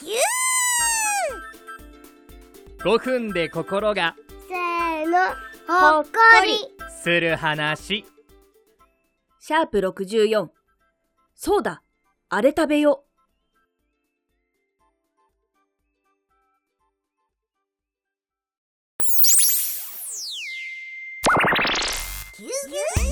ぎゅ5分で心が。せーのほっこり。する話。シャープ64。そうだ、あれ食べよ。ぎゅぎゅぎ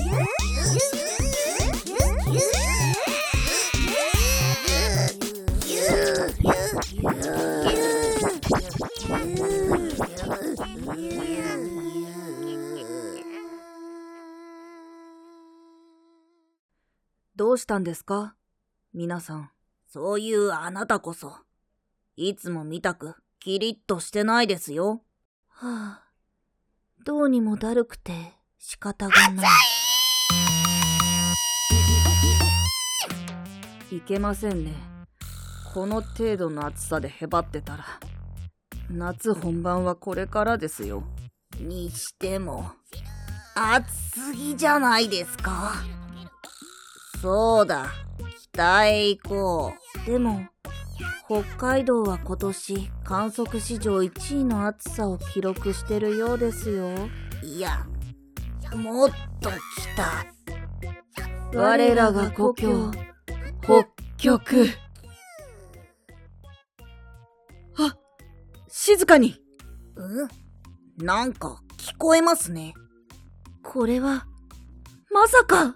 ゅぎどうしたんですか？皆さん。そういうあなたこそ。いつも見たく、キリッとしてないですよ。はあ、どうにもだるくて仕方がない。いけませんね。この程度の暑さでへばってたら。夏本番はこれからですよ。にしても、暑すぎじゃないですか。そうだ、北へ行こう。でも、北海道は今年観測史上1位の暑さを記録してるようですよ。いや、もっと北。我らが故郷、北極。あ、静かに。うん？なんか聞こえますね。これは、まさか。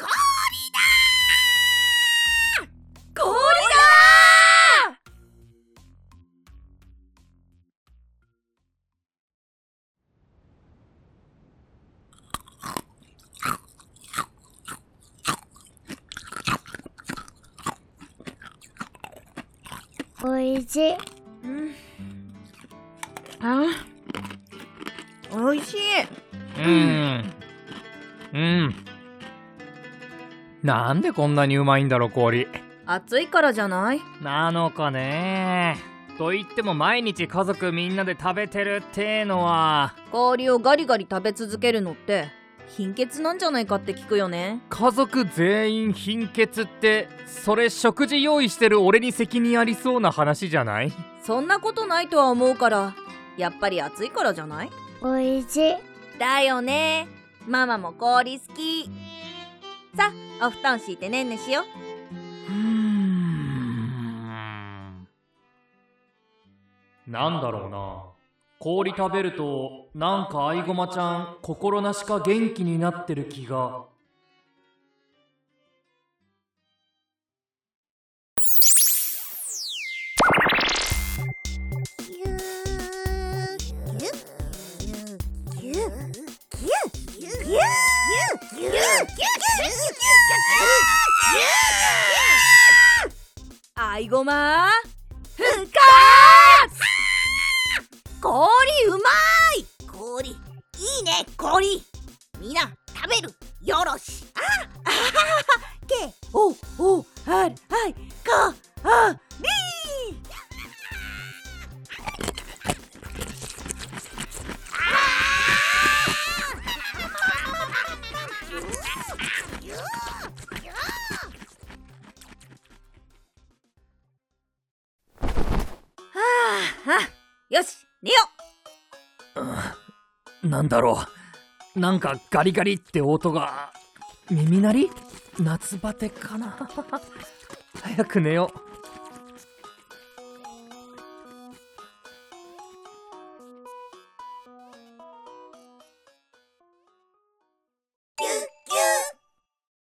おいしい。あ、おいしい。うん。うん。なんでこんなにうまいんだろ氷。暑いからじゃない？なのかね。と言っても毎日家族みんなで食べてるってのは。氷をガリガリ食べ続けるのって貧血なんじゃないかって聞くよね。家族全員貧血ってそれ食事用意してる俺に責任ありそうな話じゃない？そんなことないとは思うからやっぱり暑いからじゃない？おいしい。だよね。ママも氷好き。さあお布団敷いてねんねしようーん。なんだろうな。氷食べるとなんかアイゴマちゃん心なしか元気になってる気が。アイゴマ復活！氷うまいいね氷。みんな食べる。よろし。ああははけおおあはいかありはあよし寝よう。なんだろう。なんかガリガリって音が。耳鳴り？夏バテかな。早く寝よう。